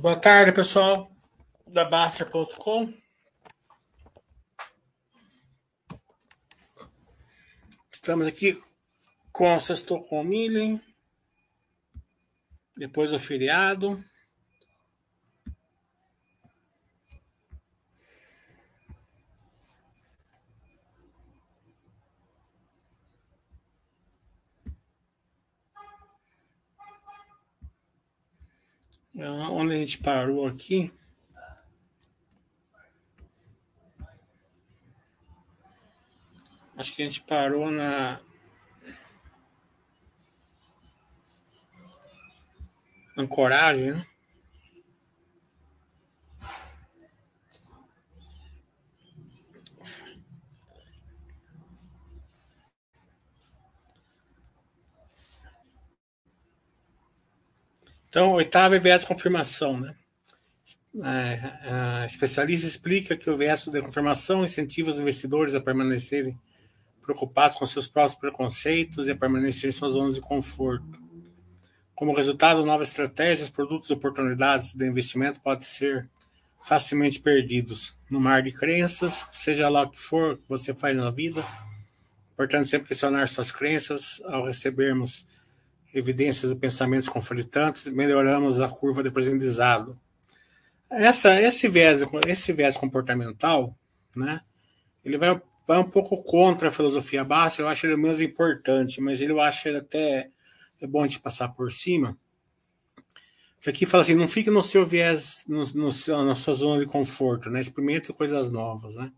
Boa tarde, pessoal da Baster.com. Estamos aqui com o Sextou com depois do feriado. Onde a gente parou aqui? Acho que a gente parou na. Ancoragem, né? Então, oitava é viés confirmação, né? É, especialista explica que o viés de confirmação incentiva os investidores a permanecerem preocupados com seus próprios preconceitos e a permanecer em suas zonas de conforto. Como resultado, novas estratégias, produtos e oportunidades de investimento podem ser facilmente perdidos no mar de crenças, seja lá o que for que você faz na vida. Portanto, sempre questionar suas crenças ao recebermos evidências de pensamentos conflitantes, melhoramos a curva de aprendizado. Essa, esse, viés, esse viés comportamental, né, ele vai, vai um pouco contra a filosofia básica, eu acho ele menos importante, mas ele, eu acho ele até é bom de passar por cima. Que aqui fala assim, não fique no seu viés, no, no, na sua zona de conforto, né, experimente coisas novas, né.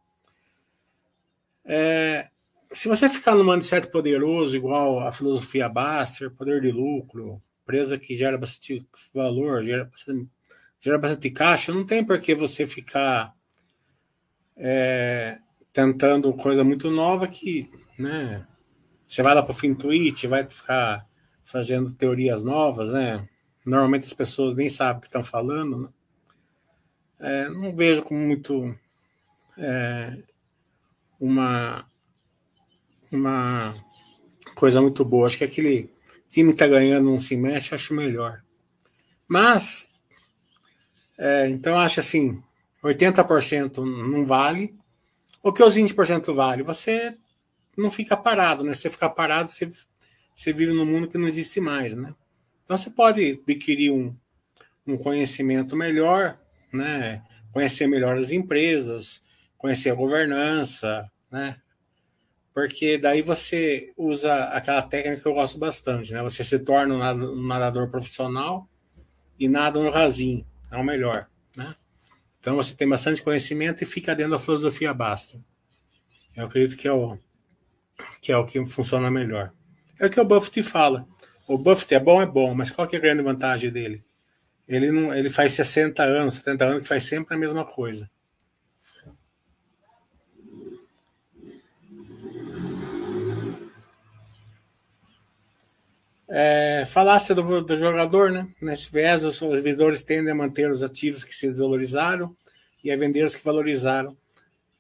É, se você ficar num mindset poderoso, igual a filosofia Baster, poder de lucro, empresa que gera bastante valor, gera bastante, gera bastante caixa, não tem por que você ficar é, tentando coisa muito nova que, né? Você vai lá para o FinTwitch, vai ficar fazendo teorias novas, né? Normalmente as pessoas nem sabem o que estão falando, né? É, não vejo como muito é, uma uma coisa muito boa. Acho que aquele time está ganhando, não se mexe, acho melhor. Mas, é, então acho assim, 80% não vale. O que os 20% vale? Você não fica parado, né? Se você ficar parado, você, você vive num mundo que não existe mais, né? Então você pode adquirir um, um conhecimento melhor, né? Conhecer melhor as empresas, conhecer a governança, né? Porque daí você usa aquela técnica que eu gosto bastante, né? Você se torna um nadador profissional e nada no rasinho, é o melhor, né? Então você tem bastante conhecimento e fica dentro da filosofia basta. Eu acredito que é o que é o que funciona melhor. É o que o Buffett fala. O Buffett é bom, é bom, mas qual que é a grande vantagem dele? Ele não, ele faz 60 anos, 70 anos que faz sempre a mesma coisa. É, falasse do, do, jogador, né? Nesse viés, os, os vendedores tendem a manter os ativos que se desvalorizaram e a vender os que valorizaram.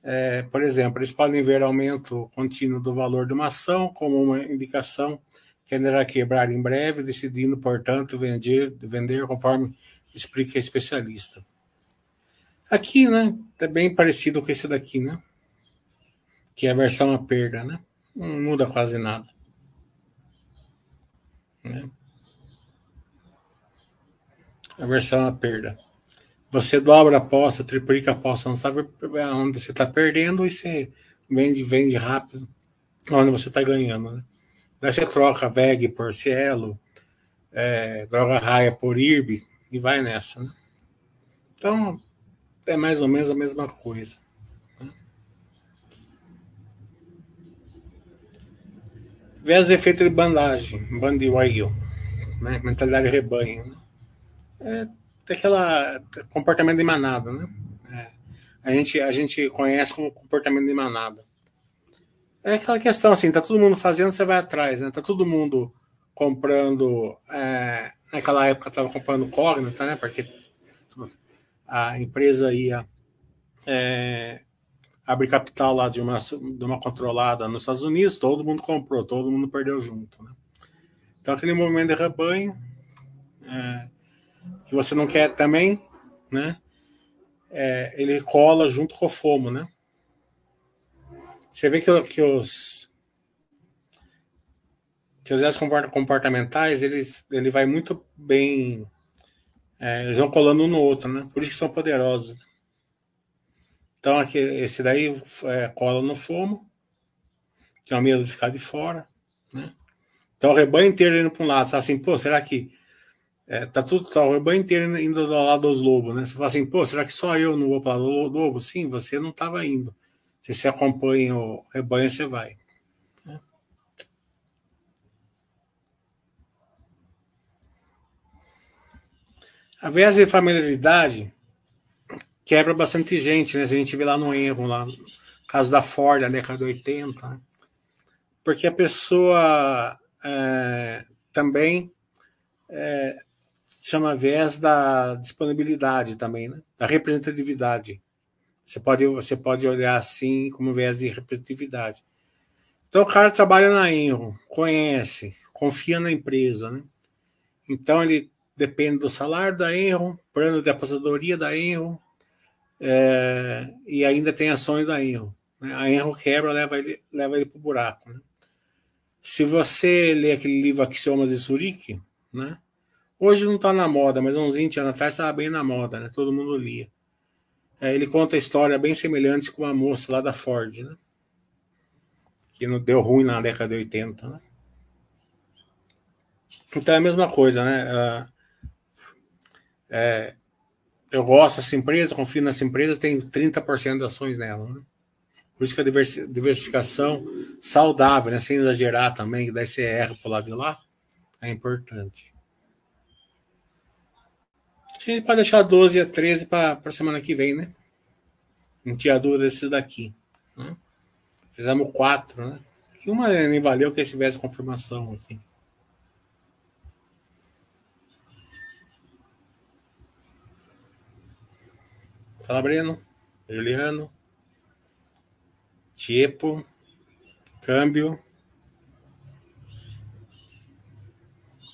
É, por exemplo, eles podem ver aumento contínuo do valor de uma ação como uma indicação que irá quebrar em breve, decidindo, portanto, vender, vender conforme explica a especialista. Aqui, né, é bem parecido com esse daqui, né? Que é a versão a perda, né? Não muda quase nada. Né? A versão a perda. Você dobra a aposta, triplica a aposta onde você está perdendo e você vende, vende rápido onde você está ganhando. Né? Daí você troca VEG por Cielo, é, droga raia por IRB e vai nessa. Né? Então, é mais ou menos a mesma coisa. Vês o efeito de bandagem, bandwagon, né? mentalidade de rebanho. Né? É aquela comportamento de manada, né? É, a, gente, a gente conhece como comportamento de manada. É aquela questão assim, tá todo mundo fazendo, você vai atrás, né? Tá todo mundo comprando. É, naquela época estava comprando Cognita, né? Porque a empresa ia é, abrir capital lá de uma, de uma controlada nos Estados Unidos, todo mundo comprou, todo mundo perdeu junto. Né? Então, aquele movimento de rebanho, é, que você não quer também, né? É, ele cola junto com o FOMO, né? Você vê que, que os que os comportamentais eles, ele vai muito bem é, eles vão colando um no outro, né? Por isso que são poderosos. Então aqui, esse daí é, cola no FOMO, tem medo de ficar de fora, né? Então o rebanho inteiro indo para um lado, você fala assim, pô, será que é, tá tudo tá, o rebanho inteiro indo do lado dos lobos, né? Você fala assim, pô, será que só eu não vou para o lobo? Sim, você não estava indo. Se você acompanha o rebanho, você vai. Né? A vez de familiaridade quebra bastante gente, né? Se a gente vê lá no erro, lá no caso da Ford, na década de 80, né? porque a pessoa é, também é, chama viés da disponibilidade também, né? da representatividade. Você pode, você pode olhar assim como viés de representatividade. Então o cara trabalha na Enro, conhece, confia na empresa, né? Então ele depende do salário da Enro, plano de aposentadoria da Enro, é, e ainda tem ações da Enro. Né? A Enro quebra, leva ele, leva ele para o buraco. Né? Se você ler aquele livro Axiomas de Zurique, né? hoje não está na moda, mas uns 20 anos atrás estava bem na moda, né? todo mundo lia. É, ele conta a história bem semelhante com uma moça lá da Ford, né? que não deu ruim na década de 80. Né? Então é a mesma coisa, né? É, eu gosto dessa empresa, confio nessa empresa, tenho 30% de ações nela. Né? Por isso que a diversificação saudável, né? sem exagerar também, que daí você erra para o lado de lá, é importante. A gente pode deixar 12 a 13 para a semana que vem, né? Não tinha dúvida desses daqui. Né? Fizemos quatro, né? E uma nem valeu que tivesse confirmação aqui. Fala, Breno. Juliano. Tipo. Câmbio.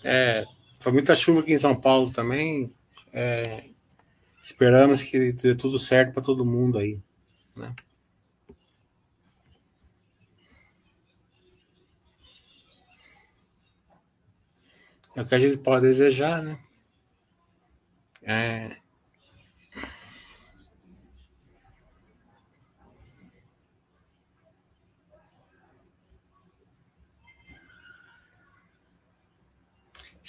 É, foi muita chuva aqui em São Paulo também. É, esperamos que dê tudo certo para todo mundo aí. Né? É o que a gente pode desejar, né? É...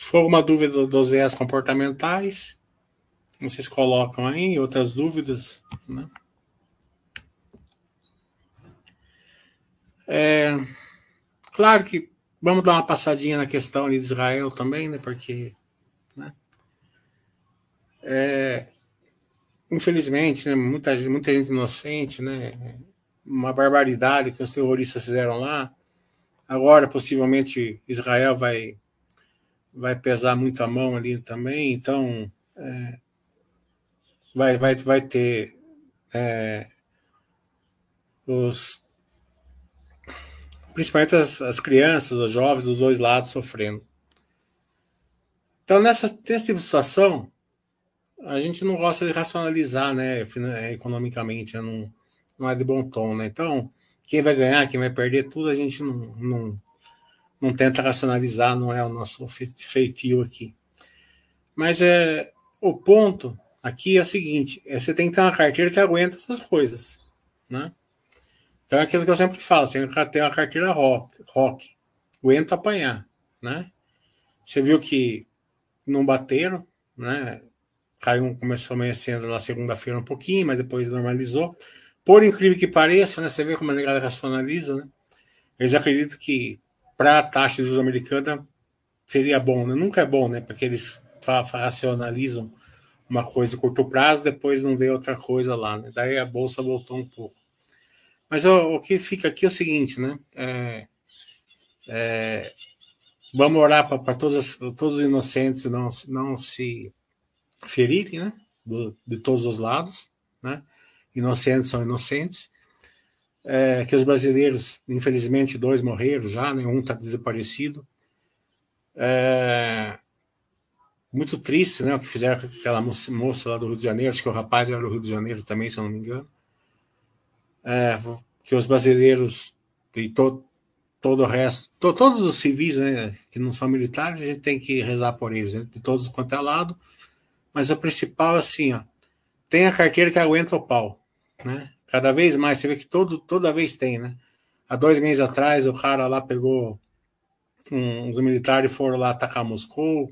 Se for alguma dúvida dos viés comportamentais, vocês colocam aí outras dúvidas, né? É, claro que vamos dar uma passadinha na questão ali de Israel também, né? Porque, né? É, infelizmente, né, muita, muita gente inocente, né? Uma barbaridade que os terroristas fizeram lá. Agora, possivelmente, Israel vai vai pesar muito a mão ali também, então é, vai, vai, vai ter é, os principalmente as, as, crianças, os jovens dos dois lados sofrendo. Então, nessa, nessa tipo situação, a gente não gosta de racionalizar né, economicamente, né, não, não é de bom tom. Né? Então, quem vai ganhar, quem vai perder, tudo a gente não, não, não tenta racionalizar, não é o nosso feitio aqui. Mas é, o ponto aqui é o seguinte: é, você tem que ter uma carteira que aguenta essas coisas. Né? Então é aquilo que eu sempre falo: você tem que ter uma carteira rock, rock aguenta apanhar. Né? Você viu que não bateram, né? Caiu, começou amanhecendo na segunda-feira um pouquinho, mas depois normalizou. Por incrível que pareça, né? Você vê como a negada racionaliza, né? Eles acreditam que para a taxa de juros americana seria bom, né? Nunca é bom, né? Porque eles racionalizam uma coisa a curto prazo, depois não vê outra coisa lá, né? Daí a bolsa voltou um pouco. Mas ó, o que fica aqui é o seguinte, né? É, é, vamos orar para todos, todos os inocentes não, não se ferirem, né? Do, de todos os lados, né? Inocentes são inocentes é, que os brasileiros, infelizmente, dois morreram já, né? um está desaparecido. É, muito triste, né? O que fizeram com aquela moça lá do Rio de Janeiro, acho que o rapaz era do Rio de Janeiro também, se eu não me engano. É, que os brasileiros e to, todo o resto, to, todos os civis, né, que não são militares, a gente tem que rezar por eles, né, de todos quanto é lado. Mas o principal, assim, ó, tem a carteira que aguenta o pau, né? Cada vez mais, você vê que todo, toda vez tem, né? Há dois meses atrás, o cara lá pegou um, os militares foram lá atacar Moscou,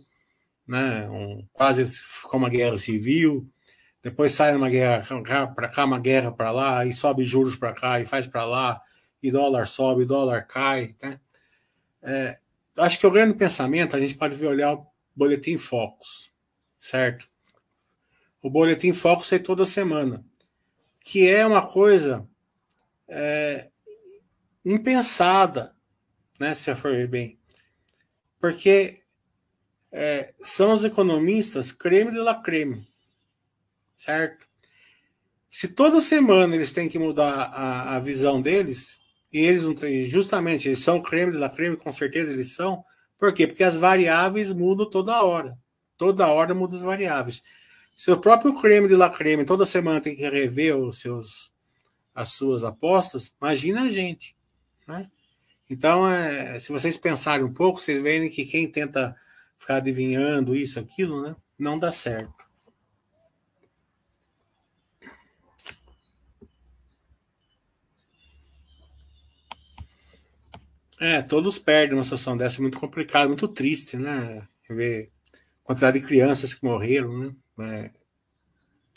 né? Um, quase ficou uma guerra civil. Depois sai uma guerra para cá, uma guerra para lá, e sobe juros para cá, e faz para lá, e dólar sobe, dólar cai, né? É, acho que o grande pensamento a gente pode olhar o boletim Focus, certo? O boletim Focus sai toda semana, que é uma coisa é, impensada, né? Se for ver bem, porque é, são os economistas creme de la creme, certo? Se toda semana eles têm que mudar a, a visão deles, e eles não têm, justamente, eles são creme de la creme, com certeza eles são, por quê? Porque as variáveis mudam toda hora. Toda hora muda as variáveis. Se o próprio creme de la creme toda semana tem que rever os seus, as suas apostas, imagina a gente. Né? Então, é, se vocês pensarem um pouco, vocês veem que quem tenta ficar adivinhando isso, aquilo, né, não dá certo. É, todos perdem uma situação dessa, é muito complicado, muito triste, né? Ver a quantidade de crianças que morreram, né? É,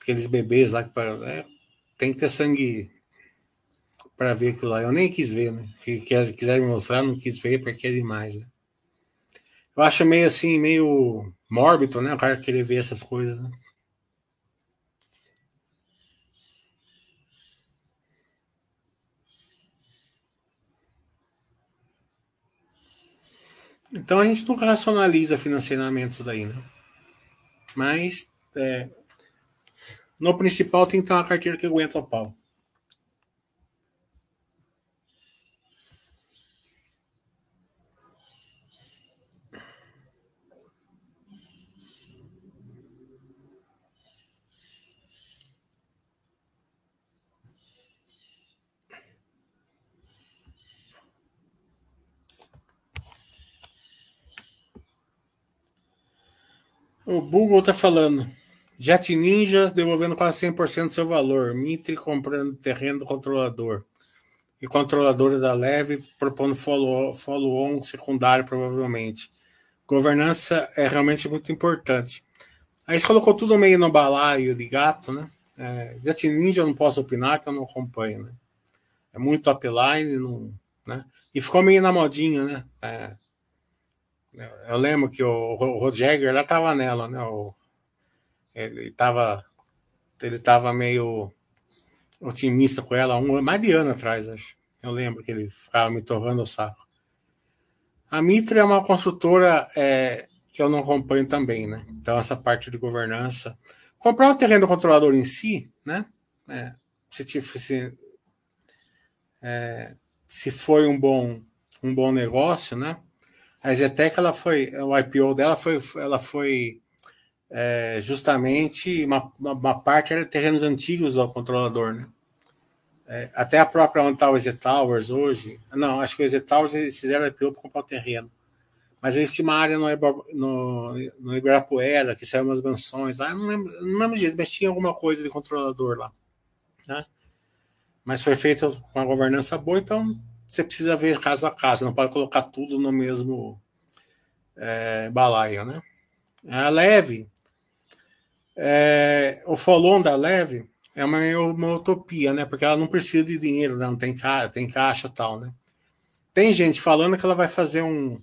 aqueles bebês lá que é, tem que ter sangue para ver aquilo lá. Eu nem quis ver, né? Que, que me mostrar, não quis ver porque é demais, né? Eu acho meio assim, meio mórbido, né? O cara querer ver essas coisas, né? Então a gente nunca racionaliza financeiramente isso daí, né? Mas é, no principal tem que ter uma carteira que aguenta o pau. O Google está falando. Jet Ninja devolvendo quase 100% do seu valor. Mitre comprando terreno do controlador. E controladora da Leve propondo follow-on follow secundário, provavelmente. Governança é realmente muito importante. Aí você colocou tudo meio no balaio de gato, né? É, Jet Ninja eu não posso opinar, que eu não acompanho, né? É muito upline, não, né? E ficou meio na modinha, né? É, eu lembro que o, o Jagger lá tava nela, né? O, ele tava, ele tava meio otimista com ela um, mais de ano atrás, acho. Eu lembro que ele ficava me torrando o saco. A Mitra é uma construtora é, que eu não acompanho também, né? Então, essa parte de governança. Comprar o terreno do controlador em si, né? É, se, se, é, se foi um bom, um bom negócio, né? A Zetec, ela foi, o IPO dela foi, ela foi é, justamente uma, uma, parte era terrenos antigos do controlador, né? É, até a própria onde está o EZ Towers hoje, não, acho que o EZ Towers eles fizeram IPO para comprar o terreno, mas existe uma área no, no, no Ibirapuera que saiu umas mansões lá, não lembro, não lembro mas tinha alguma coisa de controlador lá, né? Mas foi feita com uma governança boa, então você precisa ver caso a caso, não pode colocar tudo no mesmo é, balaio, né? A leve, é, o follow da leve é uma, uma utopia, né? Porque ela não precisa de dinheiro, não tem caixa, tem caixa tal, né? Tem gente falando que ela vai fazer um,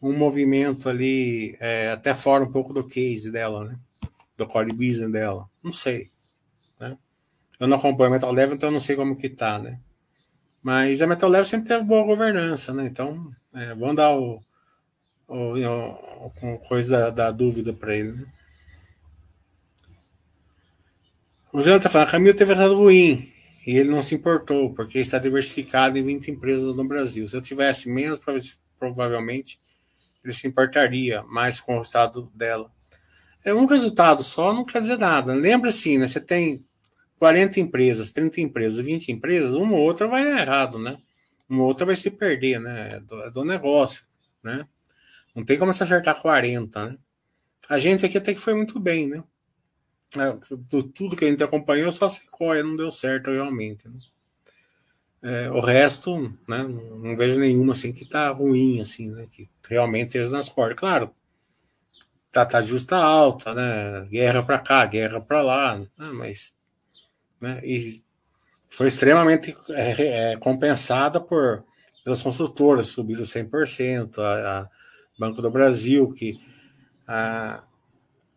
um movimento ali, é, até fora um pouco do case dela, né? Do core business dela. Não sei. Né? Eu não acompanho Metal Leve, então eu não sei como que tá, né? Mas a Metal Leve sempre teve boa governança, né? Então, é, vamos dar o, o, o, o coisa da, da dúvida para ele, né? O Jean está falando, Camilo teve resultado ruim e ele não se importou, porque está diversificado em 20 empresas no Brasil. Se eu tivesse menos, provavelmente ele se importaria mais com o resultado dela. É um resultado só não quer dizer nada. Lembra assim, né? Você tem 40 empresas, 30 empresas, 20 empresas, uma ou outra vai errado, né? Uma ou outra vai se perder, né? É do, é do negócio, né? Não tem como você acertar 40, né? A gente aqui até que foi muito bem, né? É, do, tudo que a gente acompanhou, só Sequoia não deu certo realmente. Né? É, o resto, né, não vejo nenhuma assim que tá ruim, assim, né, que realmente esteja nas cordas. Claro, tá, tá justa alta, né, guerra para cá, guerra para lá, né, mas, né, e foi extremamente é, é, compensada por pelas construtoras, subiram 100%, a, a Banco do Brasil, que a,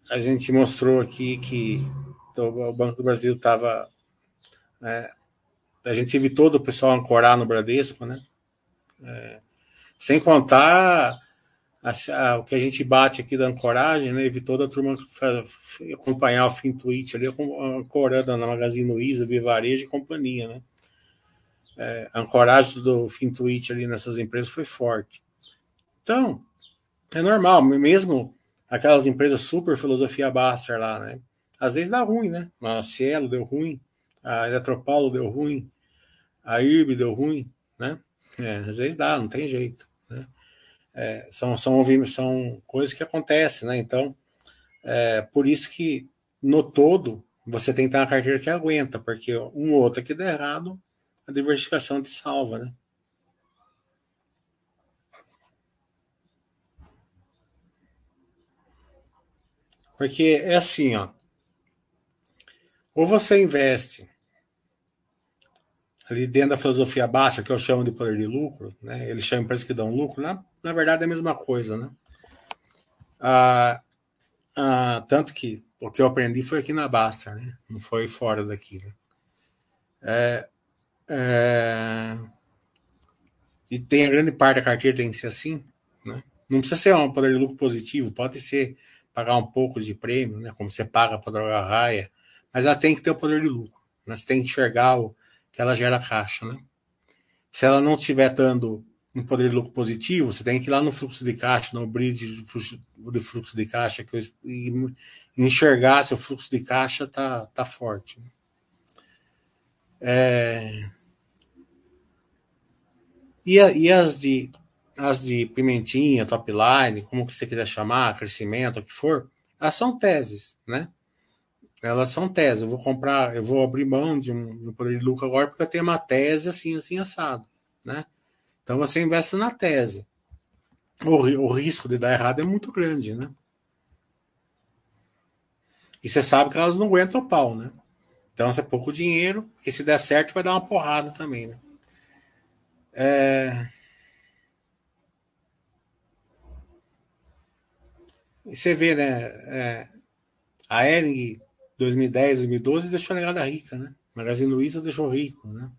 a gente mostrou aqui que o Banco do Brasil estava é, a gente evitou do pessoal ancorar no Bradesco, né? É, sem contar a, a, o que a gente bate aqui da ancoragem, né? Evitou da turma acompanhar o fim tweet ali, ancorando na Magazine Luiza, Vivarejo e companhia, né? É, a ancoragem do fim tweet ali nessas empresas foi forte. Então, é normal, mesmo aquelas empresas super filosofia Baster lá, né? Às vezes dá ruim, né? A Cielo deu ruim, a Eletropaulo deu ruim, a IRB deu ruim, né? É, às vezes dá, não tem jeito. Né? É, são, são, são coisas que acontecem, né? Então, é, por isso que no todo você tem que ter uma carteira que aguenta, porque um ou outro que der errado, a diversificação te salva, né? Porque é assim, ó. Ou você investe ali dentro da filosofia baixa, que eu chamo de poder de lucro, né? Eles chamam empresas que dão lucro, na, na verdade é a mesma coisa, né? Ah, ah, tanto que o que eu aprendi foi aqui na Basta, né? Não foi fora daqui, né? É, é, e tem a grande parte da carteira tem que ser assim, né? Não precisa ser um poder de lucro positivo, pode ser pagar um pouco de prêmio, né? Como você paga para droga raia, mas ela tem que ter o poder de lucro. Né? Você tem que enxergar o, que ela gera caixa, né? Se ela não estiver dando um poder de lucro positivo, você tem que ir lá no fluxo de caixa, no bridge de fluxo de caixa, que eu, e enxergar se o fluxo de caixa tá, tá forte. É... E, a, e as de as de pimentinha, top line, como que você quiser chamar, crescimento, o que for, elas são teses, né? elas são teses. Eu vou comprar, eu vou abrir mão de um, de um poder de lucro agora porque eu tenho uma tese assim, assim, assado, né? Então você investe na tese. O, o risco de dar errado é muito grande, né? E você sabe que elas não aguentam o pau, né? Então é pouco dinheiro, que se der certo vai dar uma porrada também, né? É... E você vê, né? É... A Ering 2010, 2012 deixou a negada rica, né? Magazine Luiza deixou rico, né?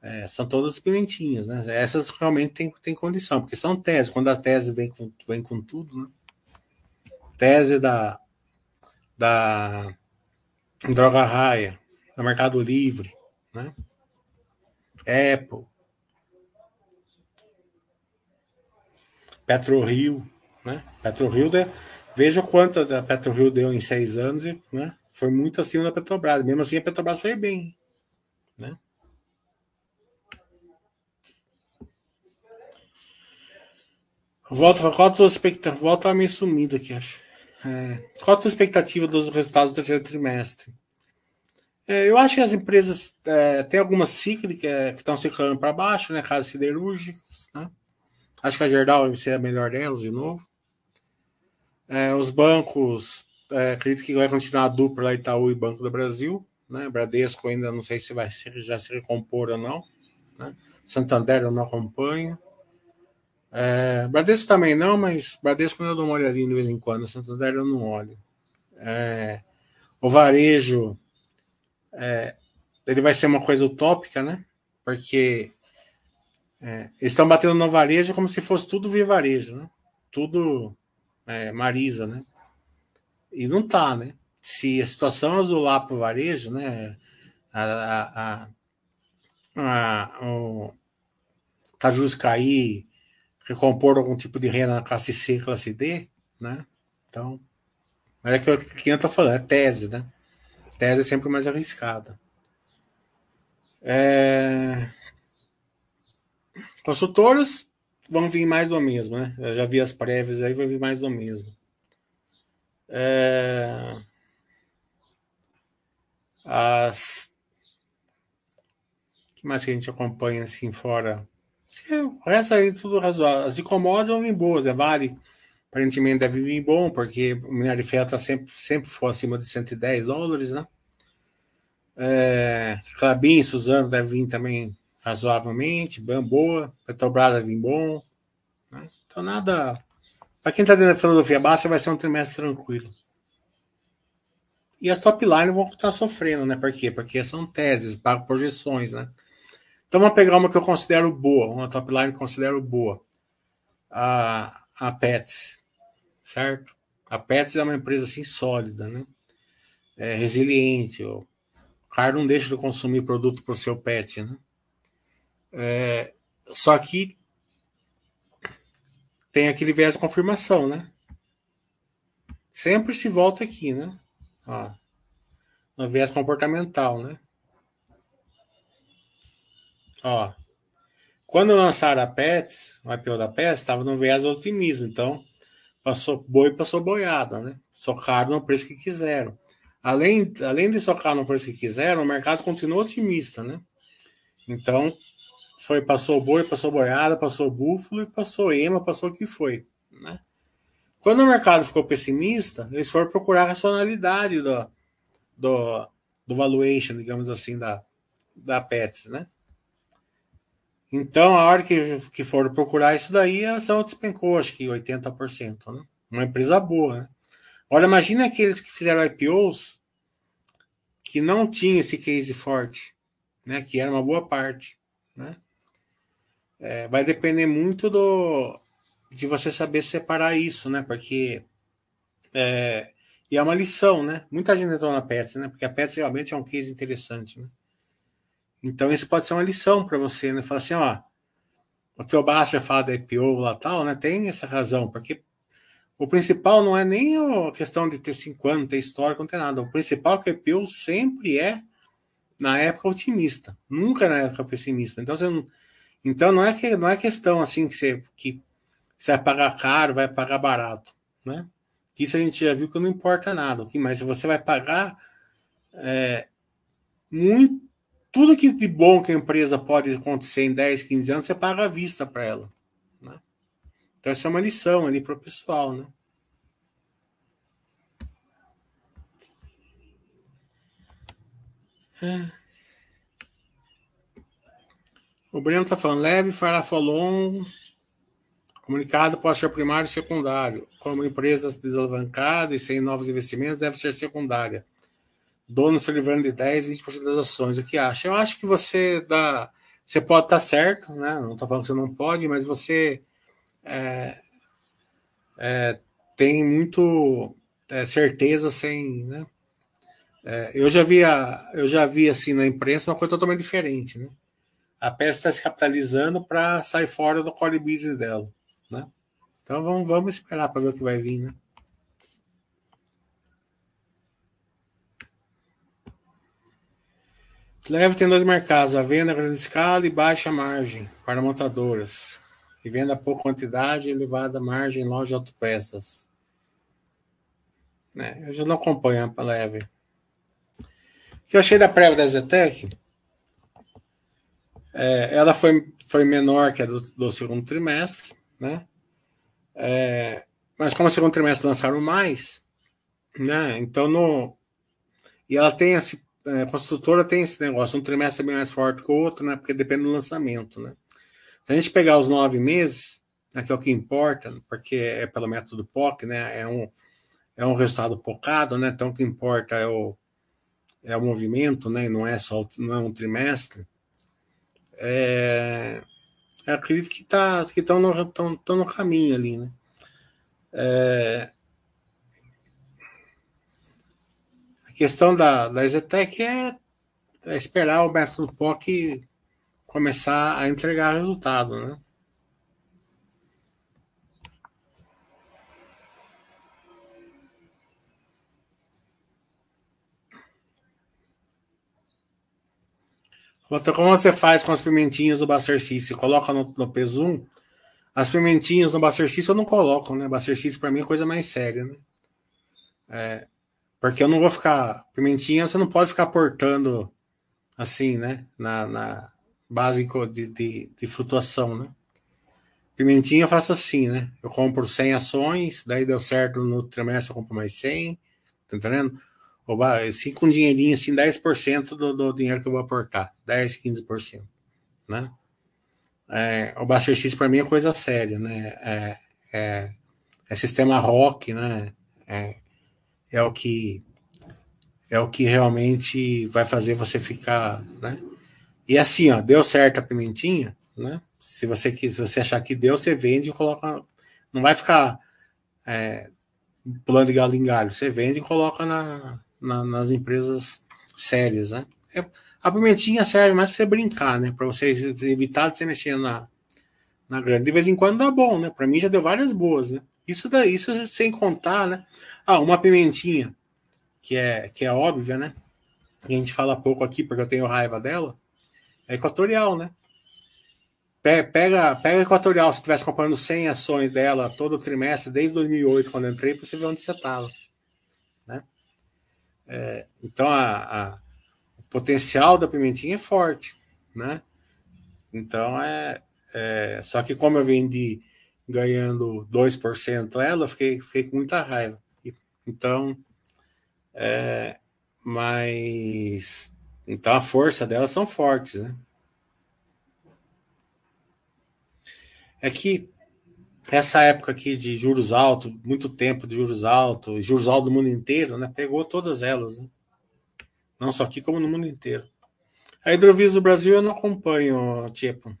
É, são todas pimentinhas, né? Essas realmente tem, tem condição, porque são teses. Quando a tese vem com, vem com tudo, né? Tese da, da Droga Raia, da Mercado Livre, né? Apple, PetroRio? PetroRio, veja quanto a PetroRio deu em seis anos, né? foi muito acima da Petrobras. Mesmo assim, a Petrobras foi bem. Né? Volta, qual a tua expectativa? Volta a me sumida aqui, acho. É, qual a tua expectativa dos resultados do terceiro trimestre? É, eu acho que as empresas é, tem algumas cíclicas é, que estão circulando para baixo, né? Casas siderúrgicas, né? Acho que a Gerdau vai ser a melhor delas de novo. É, os bancos é, acredito que vai continuar a dupla Itaú e Banco do Brasil. Né? Bradesco ainda não sei se vai se, já se recompor ou não. Né? Santander eu não acompanho. É, Bradesco também não, mas Bradesco eu dou uma olhadinha de vez em quando. Santander eu não olho. É, o varejo é, ele vai ser uma coisa utópica, né? Porque é, eles estão batendo no varejo como se fosse tudo via varejo, né? Tudo é, Marisa, né? E não tá, né? Se a situação azular para o varejo, né? A, a, a, o Tajus cair, recompor algum tipo de renda na classe C, classe D, né? Então, mas é que que eu tô falando, é tese, né? Tese é sempre mais arriscada. É... Consultores vão vir mais do mesmo, né? Eu já vi as prévias aí, vai vir mais do mesmo. É... As que mais que a gente acompanha assim fora? O resto aí tudo razoável. As de commodities vão vir boas, é Vale aparentemente deve vir bom, porque o minério de ferro está sempre, sempre for acima de 110 dólares, né? É, Clabin, Suzano deve vir também razoavelmente, bem boa, Petrobras vir bom, né? Então nada. Para quem está dentro da filosofia baixa, vai ser um trimestre tranquilo. E as top line vão estar sofrendo, né? Por quê? Porque são teses, para projeções, né? Então vamos pegar uma que eu considero boa, uma top line que eu considero boa. A, a Pets, certo? A Pets é uma empresa assim sólida, né? É resiliente. O cara não deixa de consumir produto para o seu pet, né? É, só que tem aquele viés de confirmação, né? Sempre se volta aqui, né? Ó, no viés comportamental, né? Ó, quando lançaram a Pets, o IPO da Pets, estava no viés otimismo, então passou boi, passou boiada, né? Socaram no preço que quiseram. Além, além de socar no preço que quiseram, o mercado continuou otimista, né? Então, foi, passou boi, passou boiada, passou búfalo, passou ema, passou o que foi, né? Quando o mercado ficou pessimista, eles foram procurar a racionalidade do, do, do valuation, digamos assim, da, da Pets, né? Então, a hora que, que for procurar isso daí, a ação despencou, acho que 80%, né? Uma empresa boa, né? Agora, imagine aqueles que fizeram IPOs que não tinham esse case forte, né? Que era uma boa parte, né? É, vai depender muito do de você saber separar isso, né? Porque é, e é uma lição, né? Muita gente entrou na Pets, né? Porque a Pets realmente é um case interessante, né? Então isso pode ser uma lição para você, né? Falar assim, ó, o que o Bastia fala da IPO lá tal, né? Tem essa razão, porque o principal não é nem a questão de ter cinco anos, ter história, não tem nada. O principal é que a IPO sempre é na época otimista, nunca na época pessimista. Então você não, então não é que não é questão assim que você que você vai pagar caro, vai pagar barato, né? Isso a gente já viu que não importa nada, mas você vai pagar é, muito tudo que de bom que a empresa pode acontecer em 10, 15 anos, você paga à vista para ela. Né? Então, essa é uma lição ali para o pessoal. Né? É. O Breno está falando, leve farafolon, comunicado pode ser primário e secundário. Como empresas desalavancadas e sem novos investimentos, deve ser secundária dono se livrando de 10, 20% das ações. O que acha? Eu acho que você dá. Você pode estar certo, né? Não estou falando que você não pode, mas você é, é, tem muito é, certeza sem. Né? É, eu já vi a, eu já vi assim na imprensa uma coisa totalmente diferente, né? A peça está se capitalizando para sair fora do core business dela, né? Então vamos, vamos esperar para ver o que vai vir, né? Leve tem dois mercados, a venda a grande escala e baixa margem para montadoras. E venda pouca quantidade e elevada margem em loja de autopeças. É, eu já não acompanho a Leve. O que eu achei da prévia da Zetec, é, ela foi, foi menor que a do, do segundo trimestre, né? É, mas como o segundo trimestre lançaram mais, né? Então no e ela tem esse a construtora tem esse negócio, um trimestre é bem mais forte que o outro, né? Porque depende do lançamento, né? Se a gente pegar os nove meses, né, que é o que importa, porque é pelo método POC, né? É um, é um resultado pocado, né? Então o que importa é o, é o movimento, né? E não é só não é um trimestre. É, eu acredito que tá, estão no, tão, tão no caminho ali, né? É, questão da, da Zetec é, é esperar o método POC começar a entregar resultado, né? Como você faz com as pimentinhas do Bacercis? Você coloca no, no P1, as pimentinhas no Bacercis eu não coloco, né? Bacercis para mim é coisa mais séria, né? É, porque eu não vou ficar. Pimentinha você não pode ficar portando assim, né? Na, na base de, de, de flutuação, né? Pimentinha eu faço assim, né? Eu compro 100 ações, daí deu certo no trimestre, eu compro mais 100, tá entendendo? Assim com um dinheirinho, assim, 10% do, do dinheiro que eu vou aportar, 10, 15%, né? É, o Buster X para mim é coisa séria, né? É, é, é sistema rock, né? É, é o que é o que realmente vai fazer você ficar, né? E assim, ó, deu certo a pimentinha, né? Se você, se você achar que deu, você vende e coloca. Não vai ficar é, pulando de galho em galho. Você vende e coloca na, na, nas empresas sérias, né? É, a pimentinha serve mais para você brincar, né? Para você evitar de você mexer na, na grande. De vez em quando dá bom, né? Para mim já deu várias boas, né? Isso, dá, isso sem contar, né? Ah, uma pimentinha que é, que é óbvia, né? A gente fala pouco aqui porque eu tenho raiva dela. É equatorial, né? Pega, pega Equatorial, se estivesse comprando 100 ações dela todo trimestre, desde 2008, quando eu entrei, para você ver onde você estava. É, então, a, a, o potencial da pimentinha é forte. Né? Então, é, é, só que como eu vendi ganhando 2% ela, eu fiquei, fiquei com muita raiva. Então, é, mas então a força delas são fortes, né? é que essa época aqui de juros altos, muito tempo de juros altos, juros altos do mundo inteiro, né? Pegou todas elas, né? Não só aqui, como no mundo inteiro. A Hidrovis do Brasil eu não acompanho, tipo.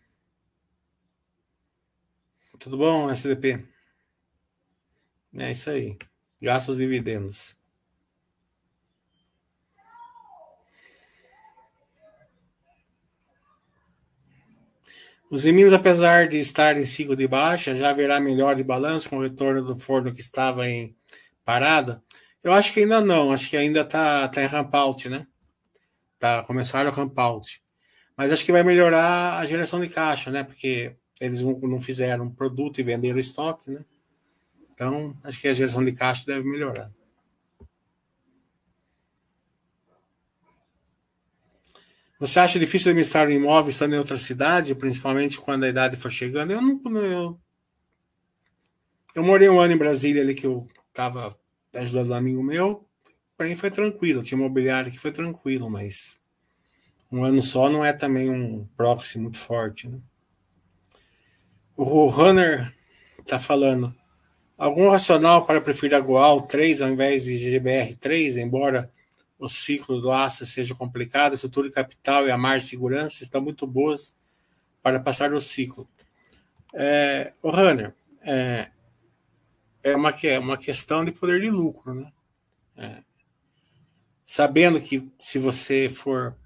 Tudo bom, SDP? É isso aí. Gastos dividendos. Os Minas, apesar de estar em ciclo de baixa, já haverá melhor de balanço com o retorno do forno que estava em parada? Eu acho que ainda não, acho que ainda está tá em ramp out, né? Tá, começaram o ramp out. Mas acho que vai melhorar a geração de caixa, né? Porque eles não fizeram um produto e venderam estoque, né? Então, acho que a geração de caixa deve melhorar. Você acha difícil administrar um imóvel estando em outra cidade, principalmente quando a idade for chegando? Eu não. Eu, eu morei um ano em Brasília ali que eu estava ajudando um amigo meu. Para mim foi tranquilo. Tinha imobiliário que foi tranquilo, mas um ano só não é também um proxy muito forte. Né? O Runner está falando. Algum racional para preferir a Goal 3 ao invés de GBR 3, embora o ciclo do aço seja complicado, a estrutura de capital e a margem de segurança estão muito boas para passar o ciclo. É, o Runner, é, é uma, é uma questão de poder de lucro, né? É, sabendo que se você for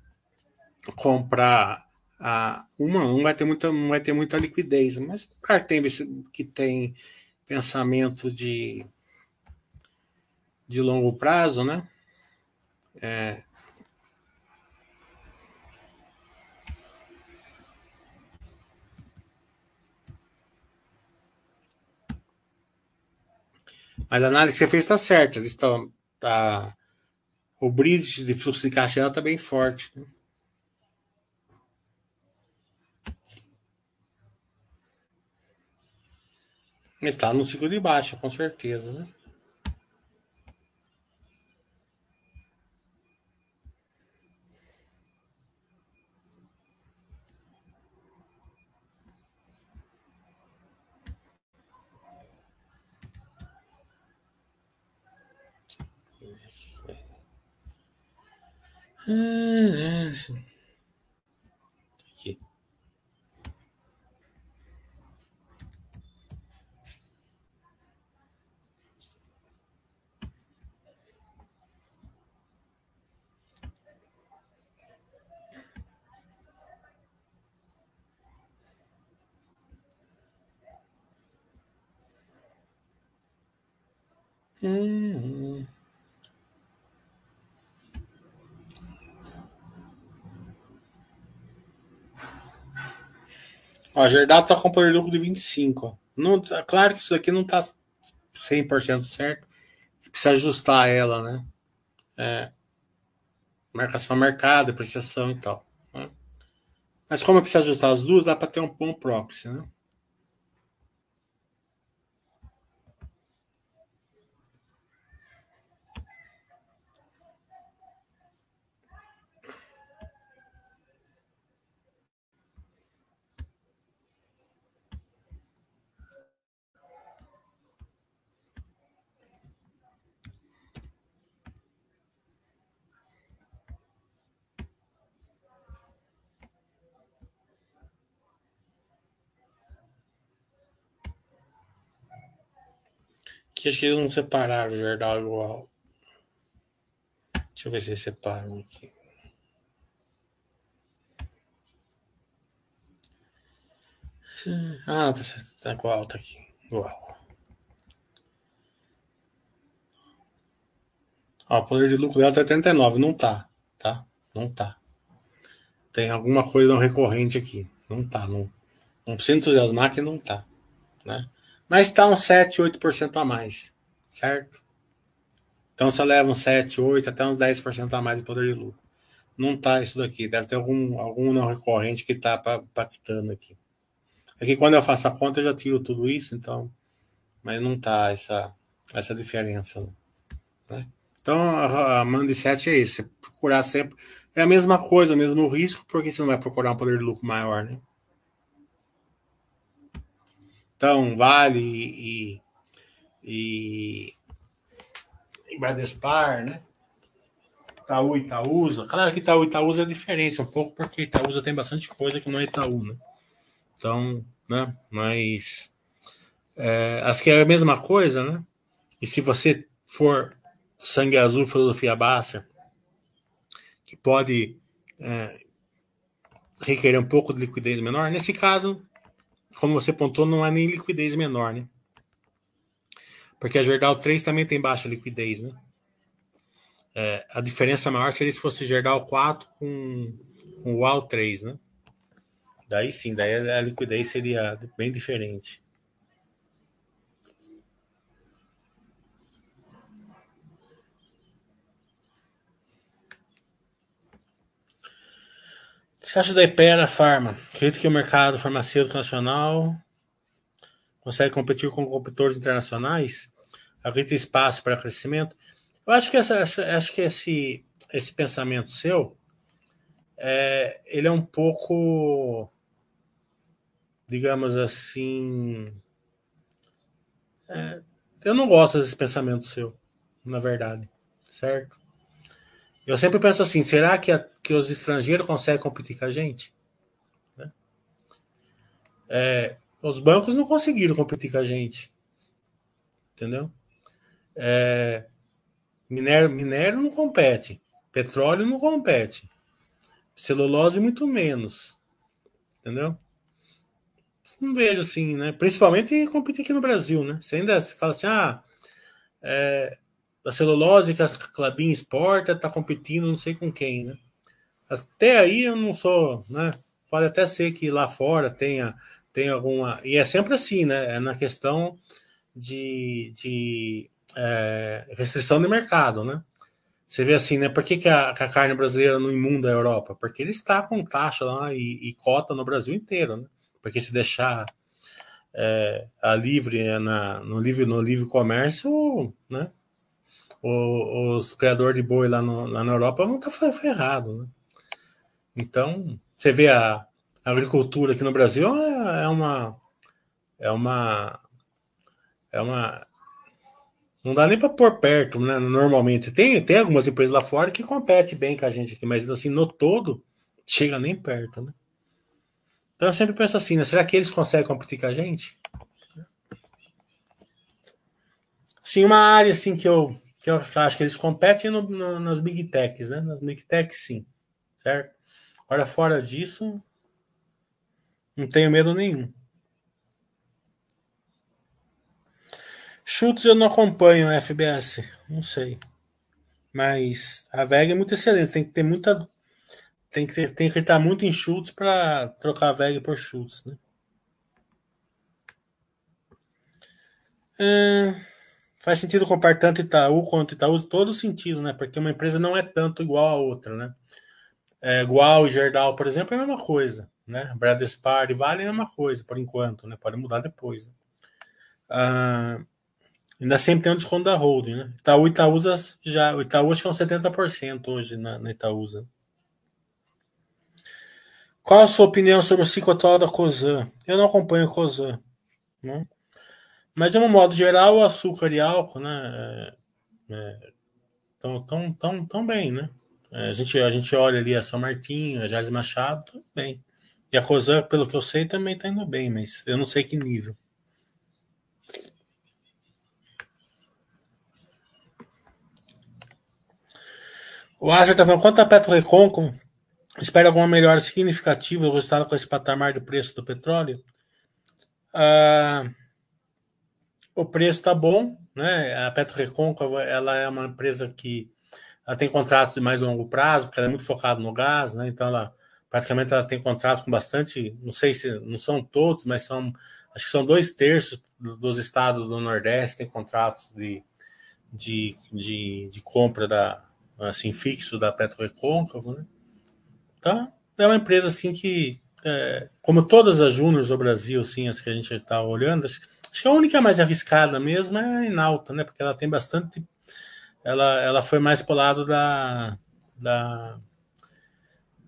comprar a uma, não vai ter muita, não vai ter muita liquidez, mas o cara tem, que tem pensamento de, de longo prazo, né? É... Mas a análise que você fez está certa. Eles estão, tá, o bridge de fluxo de caixa está bem forte. Né? Está no ciclo de baixa, com certeza. Né? Aqui. Hum, Ó, a Gerdau tá com poder de lucro de 25. Ó. Não, claro que isso aqui não tá 100% certo. Precisa ajustar ela, né? É, marcação mercado, depreciação e tal. Né? Mas como eu preciso ajustar as duas, dá para ter um bom proxy, né? Que acho que eles não separaram o Jordal igual. Deixa eu ver se eles separam aqui. Ah, tá, tá igual, tá aqui. Igual. Ó, o poder de lucro dela tá 89. Não tá, tá? Não tá. Tem alguma coisa não recorrente aqui. Não tá. Não, não precisa entusiasmar que não tá. Né? Mas está uns 7, 8% a mais, certo? Então você leva uns 7, 8, até uns 10% a mais de poder de lucro. Não está isso daqui, deve ter algum, algum não recorrente que está pactando aqui. Aqui quando eu faço a conta eu já tiro tudo isso, então, mas não está essa, essa diferença. Né? Então a, a 7 é esse, procurar sempre. É a mesma coisa, o mesmo risco, porque você não vai procurar um poder de lucro maior, né? Então, Vale e, e, e Bradespar, né? Itaú e Itaúsa. Claro que Itaú e Itaúsa é diferente um pouco, porque Itaúsa tem bastante coisa que não é Itaú, né? Então, né? Mas é, acho que é a mesma coisa, né? E se você for sangue azul, filosofia baixa, que pode é, requerer um pouco de liquidez menor, nesse caso, como você pontuou, não há nem liquidez menor, né? Porque a Gerdau 3 também tem baixa liquidez, né? É, a diferença maior seria se fosse Gerdau 4 com, com o UAL 3, né? Daí sim, daí a liquidez seria bem diferente. O que você acha da Ipera Pharma? Acredita que o mercado farmacêutico nacional consegue competir com competidores internacionais? Acredita espaço para crescimento? Eu acho que, essa, essa, acho que esse, esse pensamento seu é, ele é um pouco, digamos assim, é, eu não gosto desse pensamento seu, na verdade, certo? Eu sempre penso assim: será que, a, que os estrangeiros conseguem competir com a gente? Né? É, os bancos não conseguiram competir com a gente. Entendeu? É, minério, minério não compete. Petróleo não compete. Celulose, muito menos. Entendeu? Não vejo assim, né? Principalmente competir aqui no Brasil, né? Você ainda se fala assim, ah, é, da celulose que a Clabin exporta, está competindo não sei com quem, né? Até aí eu não sou, né? Pode até ser que lá fora tenha, tenha alguma. E é sempre assim, né? É na questão de, de é, restrição de mercado, né? Você vê assim, né? Por que, que, a, que a carne brasileira não imunda a Europa? Porque ele está com taxa lá e, e cota no Brasil inteiro, né? Porque se deixar é, a livre na, no livre no livre comércio, né? Os criadores de boi lá, no, lá na Europa vão estar tá ferrado, né? Então, você vê a, a agricultura aqui no Brasil é, é, uma é uma é uma não dá nem para pôr perto, né? Normalmente tem tem algumas empresas lá fora que competem bem com a gente aqui, mas assim no todo chega nem perto, né? Então eu sempre penso assim, né? Será que eles conseguem competir com a gente? Sim, uma área assim que eu que eu acho que eles competem no, no, nas big techs, né? Nas big techs, sim, certo? Agora, fora disso, não tenho medo nenhum. Chutes eu não acompanho FBS, não sei. Mas a VEG é muito excelente, tem que ter muita. Tem que, ter, tem que estar muito em chutes para trocar a VEG por chutes, né? É faz sentido comparar tanto Itaú quanto Itaú, todo sentido, né? Porque uma empresa não é tanto igual a outra, né? É, igual e Gerdau, por exemplo, é a mesma coisa, né? Bradespar e Vale é a mesma coisa, por enquanto, né? Pode mudar depois. Né? Ah, ainda sempre tem um desconto da holding, né? Itaú Itaúsa já. O Itaú acho que é uns 70% hoje na, na Itaúsa. Qual a sua opinião sobre o ciclo atual da COSAN? Eu não acompanho a COSAN. Né? Mas, de um modo geral, o açúcar e álcool, né? É, é, tão, tão, tão bem, né? É, a, gente, a gente olha ali a São Martinho, a Jales Machado, tudo bem. E a COSAN, pelo que eu sei, também está indo bem, mas eu não sei que nível. O Aja está falando, quanto a Petro Recôncavo espera alguma melhora significativa do resultado com esse patamar do preço do petróleo? Ah, o preço está bom, né? A Petro Recôncava ela é uma empresa que ela tem contratos de mais longo prazo, porque ela é muito focada no gás, né? Então ela praticamente ela tem contratos com bastante, não sei se não são todos, mas são acho que são dois terços dos estados do Nordeste tem contratos de, de, de, de compra da assim fixo da Petro Recôncavo, né? Tá? É uma empresa assim que, é, como todas as júniores do Brasil, assim, as que a gente está olhando, acho, acho, que a única mais arriscada mesmo é a Inalta, né? Porque ela tem bastante. Ela, ela foi mais para o lado da, da,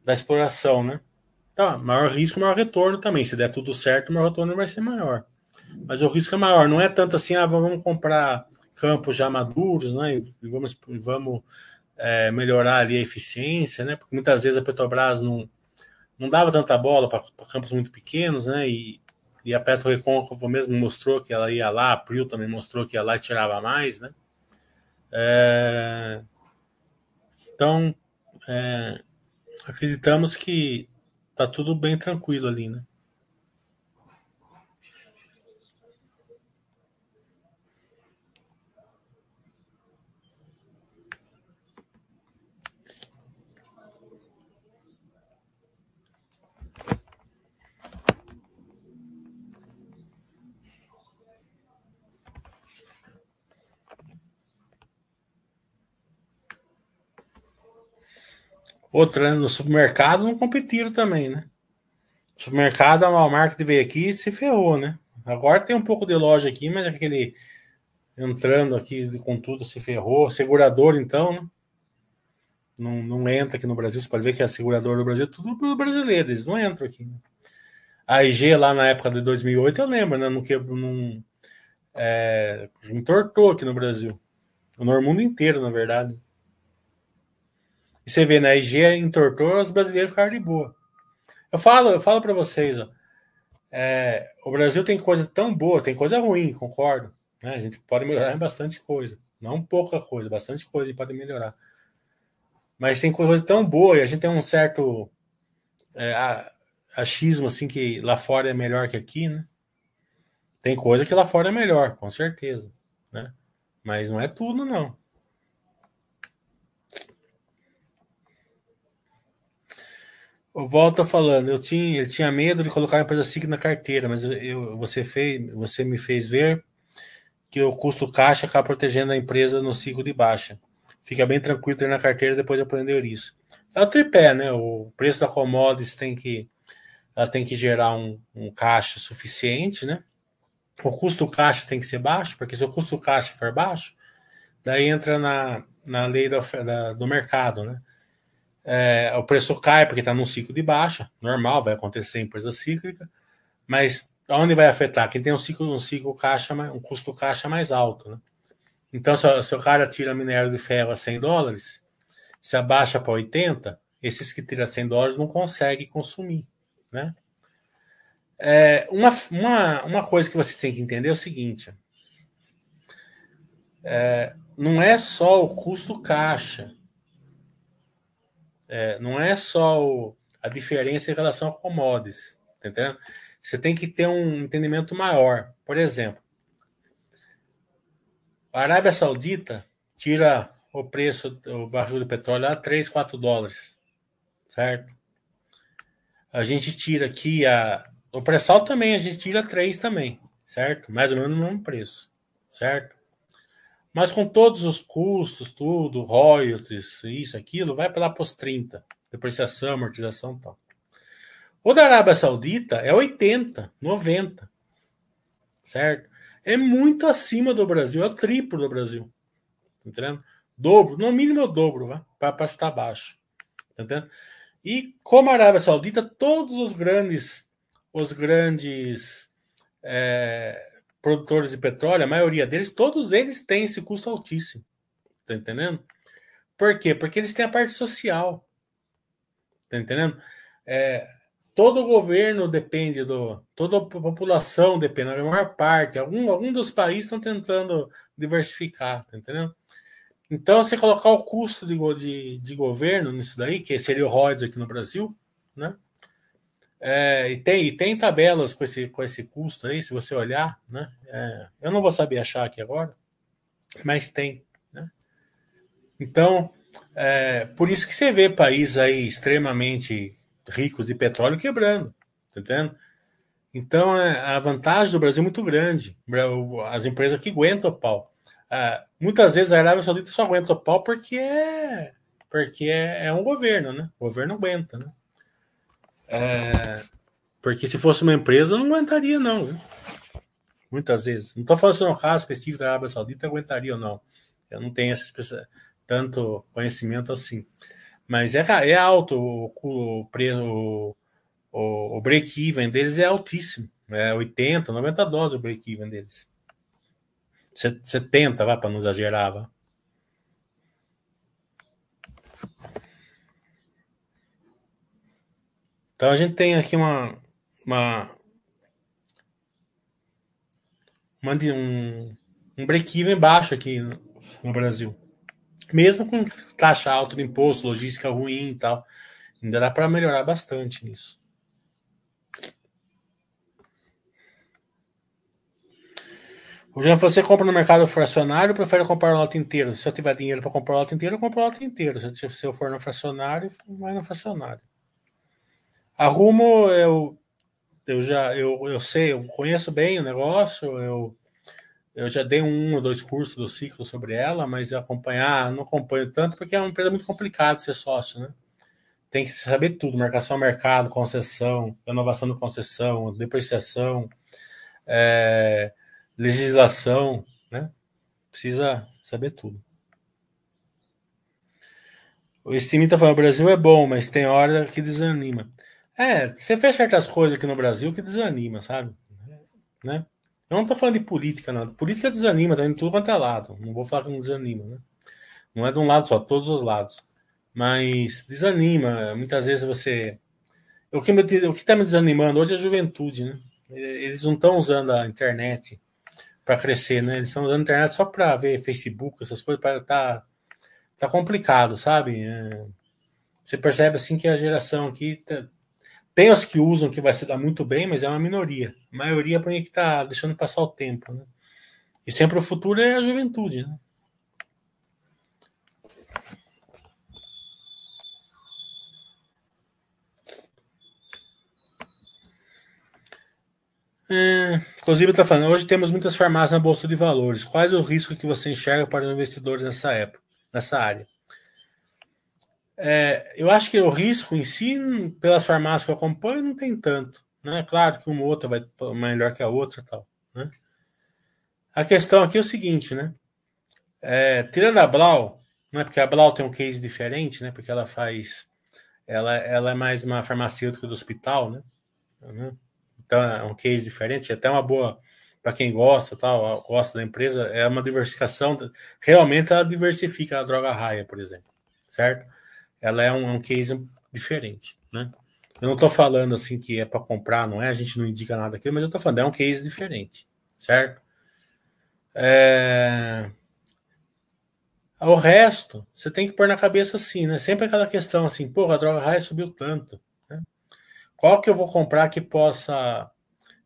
da exploração, né? Tá, maior risco, maior retorno também. Se der tudo certo, o maior retorno vai ser maior. Mas o risco é maior. Não é tanto assim, ah, vamos comprar campos já maduros, né? E vamos, vamos é, melhorar ali a eficiência, né? Porque muitas vezes a Petrobras não, não dava tanta bola para campos muito pequenos, né? E, e a Petro Recôncavo mesmo mostrou que ela ia lá, a Prio também mostrou que ia lá e tirava mais, né? É, então, é, acreditamos que tá tudo bem tranquilo ali, né? Outra, né? no supermercado não competiram também, né? O supermercado, a Walmart que veio aqui se ferrou, né? Agora tem um pouco de loja aqui, mas aquele entrando aqui com tudo se ferrou. Segurador, então, né? Não, não entra aqui no Brasil. Você pode ver que a seguradora do Brasil é tudo brasileiro, eles não entram aqui. Né? A IG lá na época de 2008, eu lembro, né? Não, quebrou, não é, entortou aqui no Brasil. No mundo inteiro, na verdade. E você vê, né? IG entortou, os brasileiros ficaram de boa. Eu falo, eu falo para vocês, ó, é, o Brasil tem coisa tão boa, tem coisa ruim, concordo. Né? A gente pode melhorar bastante coisa. Não pouca coisa, bastante coisa pode melhorar. Mas tem coisa tão boa e a gente tem um certo é, achismo assim que lá fora é melhor que aqui, né? Tem coisa que lá fora é melhor, com certeza, né? Mas não é tudo, não. Volta falando, eu tinha, eu tinha medo de colocar a empresa SIC na carteira, mas eu, você, fez, você me fez ver que o custo caixa acaba protegendo a empresa no ciclo de baixa. Fica bem tranquilo ter na carteira depois de aprender isso. É o tripé, né? O preço da commodities tem que, ela tem que gerar um, um caixa suficiente, né? O custo caixa tem que ser baixo, porque se o custo caixa for baixo, daí entra na, na lei da, da, do mercado, né? É, o preço cai porque está num ciclo de baixa, normal, vai acontecer em empresa cíclica, mas onde vai afetar? Quem tem um ciclo, um ciclo caixa, um custo caixa mais alto, né? Então, se, se o cara tira minério de ferro a 100 dólares, se abaixa para 80, esses que tiram 100 dólares não conseguem consumir, né? É, uma, uma, uma coisa que você tem que entender é o seguinte: é, não é só o custo caixa é, não é só o, a diferença em relação a commodities, tá entendendo? Você tem que ter um entendimento maior. Por exemplo, a Arábia Saudita tira o preço do barril de petróleo a 3, 4 dólares, certo? A gente tira aqui a. O pré-sal também, a gente tira 3 também, certo? Mais ou menos no mesmo preço, certo? Mas com todos os custos, tudo, royalties, isso, aquilo, vai para lá para os 30, depreciação, amortização e tal. O da Arábia Saudita é 80, 90, certo? É muito acima do Brasil, é o triplo do Brasil, tá entendendo? Dobro, no mínimo é o dobro, para estar baixo, tá entendendo? E como a Arábia Saudita, todos os grandes, os grandes é, produtores de petróleo, a maioria deles, todos eles têm esse custo altíssimo. Tá entendendo? Por quê? Porque eles têm a parte social. Tá entendendo? É, todo governo depende do. Toda a população depende, a maior parte. Algum, algum dos países estão tentando diversificar, tá entendendo? Então, você colocar o custo de, de, de governo nisso daí, que seria o ROIDS aqui no Brasil, né? É, e, tem, e tem tabelas com esse, com esse custo aí, se você olhar, né? É, eu não vou saber achar aqui agora, mas tem. Né? Então, é, por isso que você vê países aí extremamente ricos de petróleo quebrando, tá entendendo? Então, é, a vantagem do Brasil é muito grande. As empresas que aguentam o pau. É, muitas vezes a Arábia Saudita só aguenta o pau porque é, porque é, é um governo, né? O governo aguenta, né? É, porque se fosse uma empresa, não aguentaria, não. Viu? Muitas vezes. Não estou falando se é um caso específico da Arábia Saudita aguentaria ou não. Eu não tenho esse, tanto conhecimento assim. Mas é, é alto o, o, o, o, break-even deles é altíssimo. É 80, 90 dólares o break-even deles. 70, vai para não exagerar. Então a gente tem aqui uma, uma, uma um, um break-even baixo aqui no, no, Brasil. Mesmo com taxa alta de imposto, logística ruim e tal. Ainda dá para melhorar bastante nisso. O Jean, você compra no mercado fracionário ou prefere comprar o lote inteiro? Se eu tiver dinheiro para comprar o lote inteiro, eu compro o lote inteiro. Se eu for no fracionário, vai no fracionário. A Rumo, eu, eu já eu, eu sei, eu conheço bem o negócio, eu, eu já dei um ou dois cursos do ciclo sobre ela, mas acompanhar, não acompanho tanto, porque é uma empresa muito complicada ser sócio, né? Tem que saber tudo, marcação mercado, concessão, renovação de concessão, depreciação, é, legislação, né? Precisa saber tudo. O Steam tá falando, o Brasil é bom, mas tem hora que desanima. É, você fez certas coisas aqui no Brasil que desanima, sabe? Né? Eu não tô falando de política, não. Política desanima, tá indo tudo quanto é lado. Não vou falar que não desanima, né? Não é de um lado só, todos os lados. Mas desanima. Muitas vezes você. O que, me, o que tá me desanimando hoje é a juventude, né? Eles não estão usando a internet para crescer, né? Eles estão usando a internet só para ver Facebook, essas coisas, para tá, tá complicado, sabe? É, você percebe assim que a geração aqui tá, tem os que usam que vai se dar muito bem, mas é uma minoria. A maioria põe que está deixando passar o tempo. Né? E sempre o futuro é a juventude. Né? É, inclusive está falando, hoje temos muitas farmácias na Bolsa de Valores. Quais o risco que você enxerga para os investidores nessa época, nessa área? É, eu acho que o risco em si, pelas farmácias que eu acompanho, não tem tanto. Né? Claro que uma outra vai melhor que a outra tal. Né? A questão aqui é o seguinte, né? É, tirando a Blau, né? porque a Blau tem um case diferente, né? Porque ela faz. Ela, ela é mais uma farmacêutica do hospital, né? Então é um case diferente, até uma boa para quem gosta, tal, gosta da empresa, é uma diversificação. Realmente ela diversifica a droga raia, por exemplo, certo? Ela é um, um case diferente, né? Eu não estou falando assim que é para comprar, não é? A gente não indica nada aqui, mas eu estou falando, é um case diferente, certo? É... O resto, você tem que pôr na cabeça assim, né? Sempre aquela questão assim, porra, a droga raia subiu tanto. Né? Qual que eu vou comprar que possa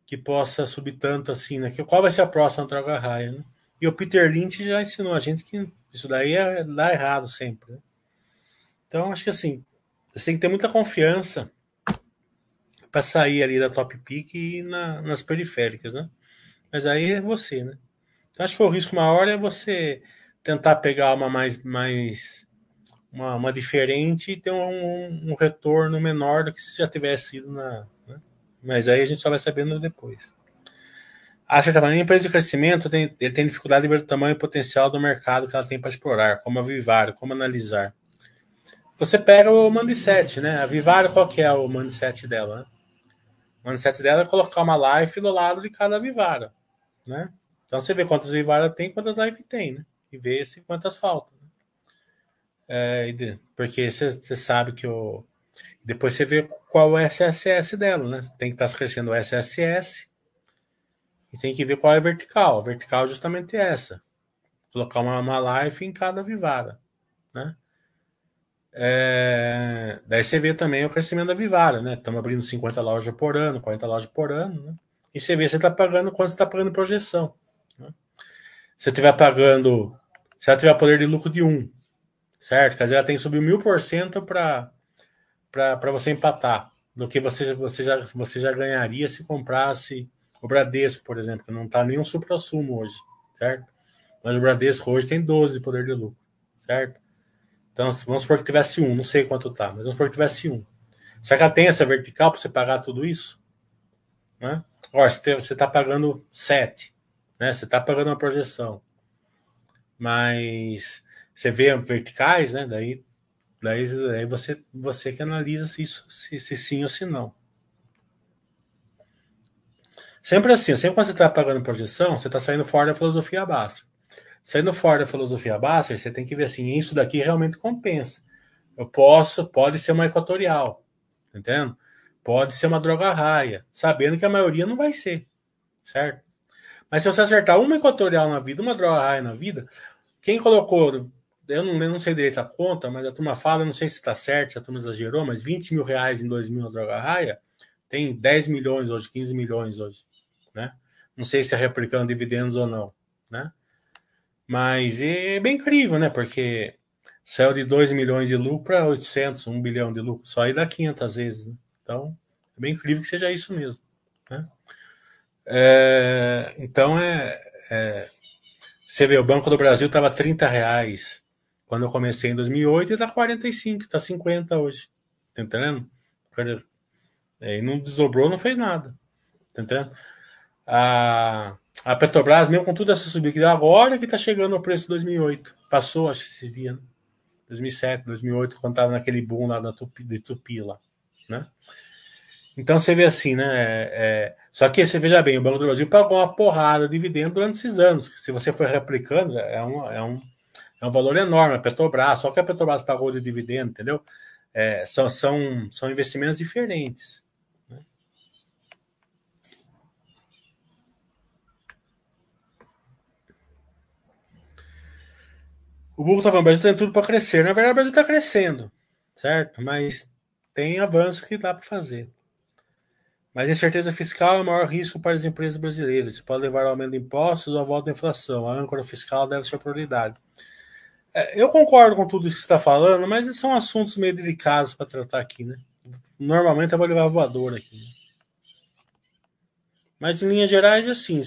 que possa subir tanto assim, né? Qual vai ser a próxima droga raia, né? E o Peter Lynch já ensinou a gente que isso daí é, dá errado sempre. Né? Então, acho que assim, você tem que ter muita confiança para sair ali da top pick e na, nas periféricas, né? Mas aí é você, né? Então, acho que o risco maior é você tentar pegar uma mais, mais uma, uma diferente e ter um, um, retorno menor do que se já tivesse sido na. Né? Mas aí a gente só vai sabendo depois. Acha que a empresa de crescimento tem, ele tem dificuldade de ver o tamanho e potencial do mercado que ela tem para explorar, como a Vivaro, como analisar. Você pega o mindset, né? A Vivaro, qual que é o mindset dela? Né? O mindset dela é colocar uma life do lado de cada Vivara, né? Então você vê quantas Vivara tem, quantas live tem, né? E vê se quantas faltam. É, porque você sabe que o. Depois você vê qual é o SSS dela, né? Tem que estar crescendo o SSS e tem que ver qual é a vertical. A vertical é justamente essa. Colocar uma, uma life em cada Vivara, né? É, daí você vê também o crescimento da Vivara, né? Estamos abrindo 50 lojas por ano, 40 lojas por ano, né? E você vê se você está pagando quanto você está pagando projeção. Né? Se estiver pagando, se ela tiver poder de lucro de 1, certo? Quer dizer, ela tem que subir mil por cento para você empatar do que você, você, já, você já ganharia se comprasse o Bradesco, por exemplo, que não está nem um supra-sumo hoje, certo? Mas o Bradesco hoje tem 12 de poder de lucro, certo? Então, vamos supor que tivesse um, não sei quanto tá, mas vamos supor que tivesse um. Será que ela tem essa vertical para você pagar tudo isso? Né? Olha, você está pagando 7, né? Você está pagando uma projeção. Mas você vê verticais, né? Daí, daí, daí você, você que analisa se isso se, se sim ou se não. Sempre assim, sempre quando você está pagando projeção, você está saindo fora da filosofia básica. Saindo fora da filosofia básica, você tem que ver assim, isso daqui realmente compensa. Eu posso, pode ser uma equatorial, entendendo? Pode ser uma droga raia, sabendo que a maioria não vai ser, certo? Mas se você acertar uma equatorial na vida, uma droga raia na vida, quem colocou eu não, eu não sei direito a conta, mas a turma fala, não sei se está certo, se a turma exagerou, mas 20 mil reais em 2000 na Droga Raia tem 10 milhões hoje, 15 milhões hoje, né? Não sei se é replicando dividendos ou não, né? Mas é bem incrível, né? Porque saiu de 2 milhões de lucro para 800, 1 bilhão de lucro, só aí dá 500 vezes, né? Então, é bem incrível que seja isso mesmo, né? É, então, é, é, você vê, o Banco do Brasil estava 30 reais quando eu comecei em 2008, ele tá 45, tá 50 hoje. Tá entendendo? E não desdobrou, não fez nada. Tá entendendo? A, a Petrobras, mesmo com tudo essa subida agora, que tá chegando ao preço de 2008. Passou, acho que esse dia, né? 2007, 2008, quando tava naquele boom lá da Tupi, de Tupi lá, né? Então você vê assim, né? É, é, só que você veja bem, o Banco do Brasil pagou uma porrada de dividendo durante esses anos. Se você for replicando, é um, é um, é um valor enorme. A Petrobras, só que a Petrobras pagou de dividendo, entendeu? É, são, são, são investimentos diferentes. O Google está falando, o Brasil tem tudo para crescer. Na verdade, o Brasil está crescendo, certo? Mas tem avanço que dá para fazer. Mas a incerteza fiscal é o maior risco para as empresas brasileiras. Isso pode levar ao aumento de impostos ou à volta da inflação. A âncora fiscal deve ser prioridade. É, eu concordo com tudo que você está falando, mas são assuntos meio delicados para tratar aqui, né? Normalmente eu vou levar voador aqui. Né? Mas em linhas gerais, assim,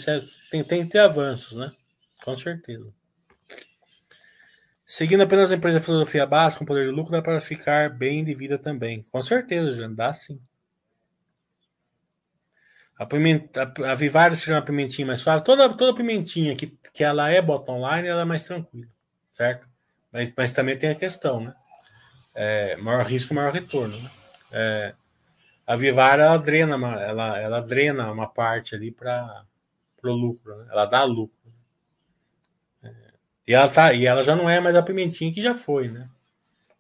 tem, tem que ter avanços, né? Com certeza. Seguindo apenas a empresa filosofia básica, com poder de lucro, dá para ficar bem de vida também. Com certeza, já dá sim. A, pimenta, a, a Vivares seria uma pimentinha mais suave. Toda, toda pimentinha que, que ela é bottom line, ela é mais tranquila, certo? Mas, mas também tem a questão, né? É, maior risco, maior retorno. Né? É, a Vivar ela drena, ela, ela drena uma parte ali para o lucro, né? ela dá lucro. E, ela tá, e ela já não é mais a pimentinha que já foi, né?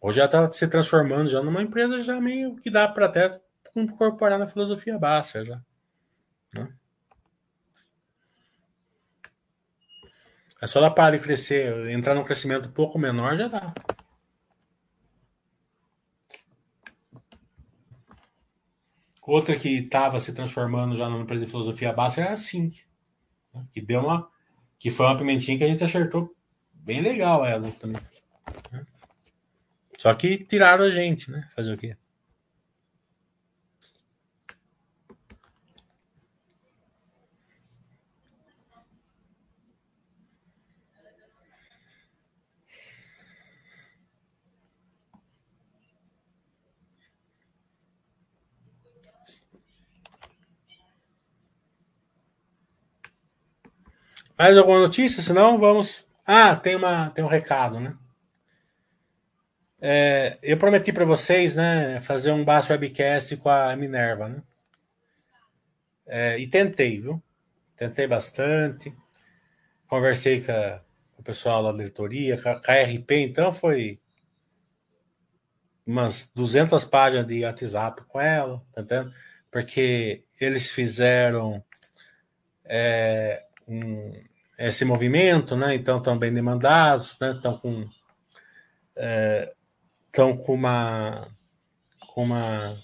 Hoje ela está se transformando já numa empresa já meio que dá para até incorporar na filosofia básica já. Né? É só ela parar de crescer, entrar num crescimento um pouco menor, já dá. Outra que estava se transformando já numa empresa de filosofia básica era a Sync, né? que deu uma, que foi uma pimentinha que a gente acertou bem legal ela também. Só que tiraram a gente, né? Fazer o quê? Mais alguma notícia? Senão vamos ah, tem, uma, tem um recado, né? É, eu prometi para vocês, né, fazer um Bass Webcast com a Minerva, né? É, e tentei, viu? Tentei bastante. Conversei com, a, com o pessoal da diretoria, com a, com a RP, então foi umas 200 páginas de WhatsApp com ela, tá entendendo? Porque eles fizeram é, um, esse movimento, né? Então estão bem demandados, né? Estão com estão é, com uma com uma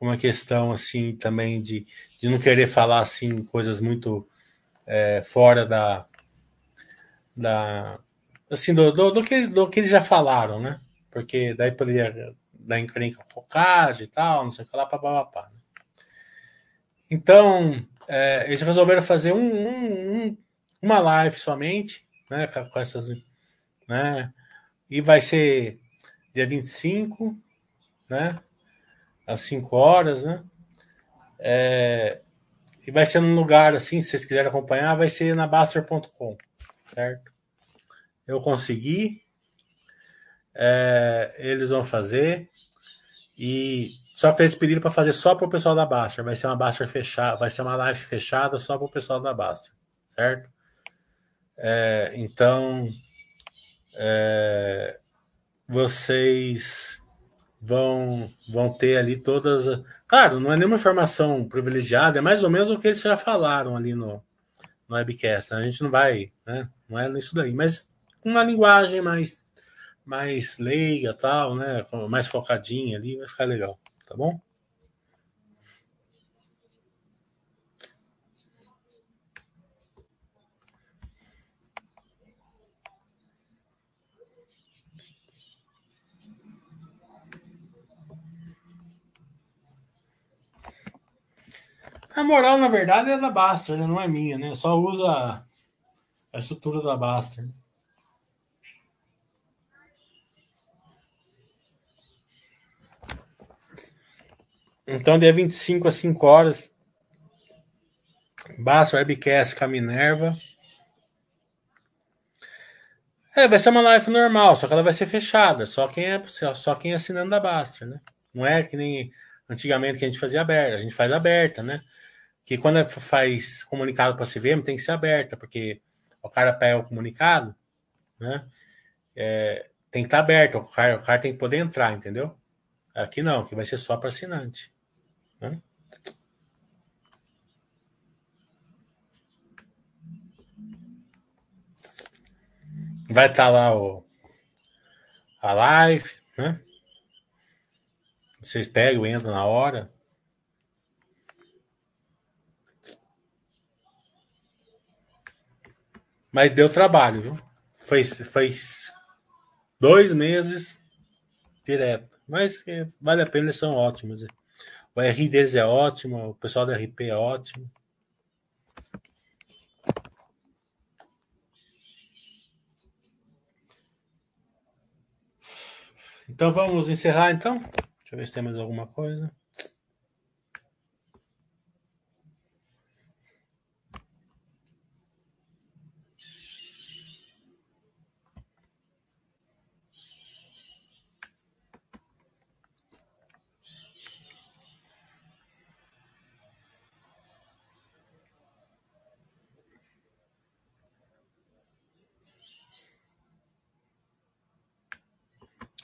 uma questão assim também de, de não querer falar assim coisas muito é, fora da da assim do, do, do, que do que eles já falaram, né? Porque daí poderia dar encrenca focagem e tal, não sei o que lá, papapá. Então, é, eles resolveram fazer um, um, um, uma live somente, né, com essas, né, e vai ser dia 25, né, às 5 horas, né, é, e vai ser num lugar assim, se vocês quiserem acompanhar, vai ser na Baster.com, certo? Eu consegui, é, eles vão fazer, e só que eles pediram para fazer só para o pessoal da Baster. Vai ser uma Baster fechada, vai ser uma live fechada só para o pessoal da Baster, certo? É, então, é, vocês vão vão ter ali todas. Claro, não é nenhuma informação privilegiada, é mais ou menos o que eles já falaram ali no, no webcast. A gente não vai, né? Não é isso daí, mas uma linguagem mais mais leiga, tal, né? Mais focadinha ali, vai ficar legal tá bom? A moral, na verdade, é da Baster, né? não é minha, né? Só usa a estrutura da Baster. Então, dia 25 às 5 horas, Basta Webcast com a Minerva. É, vai ser uma live normal, só que ela vai ser fechada. Só quem é só quem é assinando da Basta, né? Não é que nem antigamente que a gente fazia aberta. A gente faz aberta, né? Que quando faz comunicado para a CVM tem que ser aberta, porque o cara pega o comunicado, né? É, tem que estar tá aberto, o cara, o cara tem que poder entrar, entendeu? Aqui não, que vai ser só para assinante. Né? Vai estar tá lá o, a live, né? Vocês pegam, entram na hora. Mas deu trabalho, viu? Foi, foi dois meses direto. Mas é, vale a pena, eles são ótimos. O RI deles é ótimo, o pessoal da RP é ótimo. Então vamos encerrar então. Deixa eu ver se tem mais alguma coisa.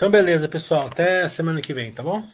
Então, beleza, pessoal. Até semana que vem, tá bom?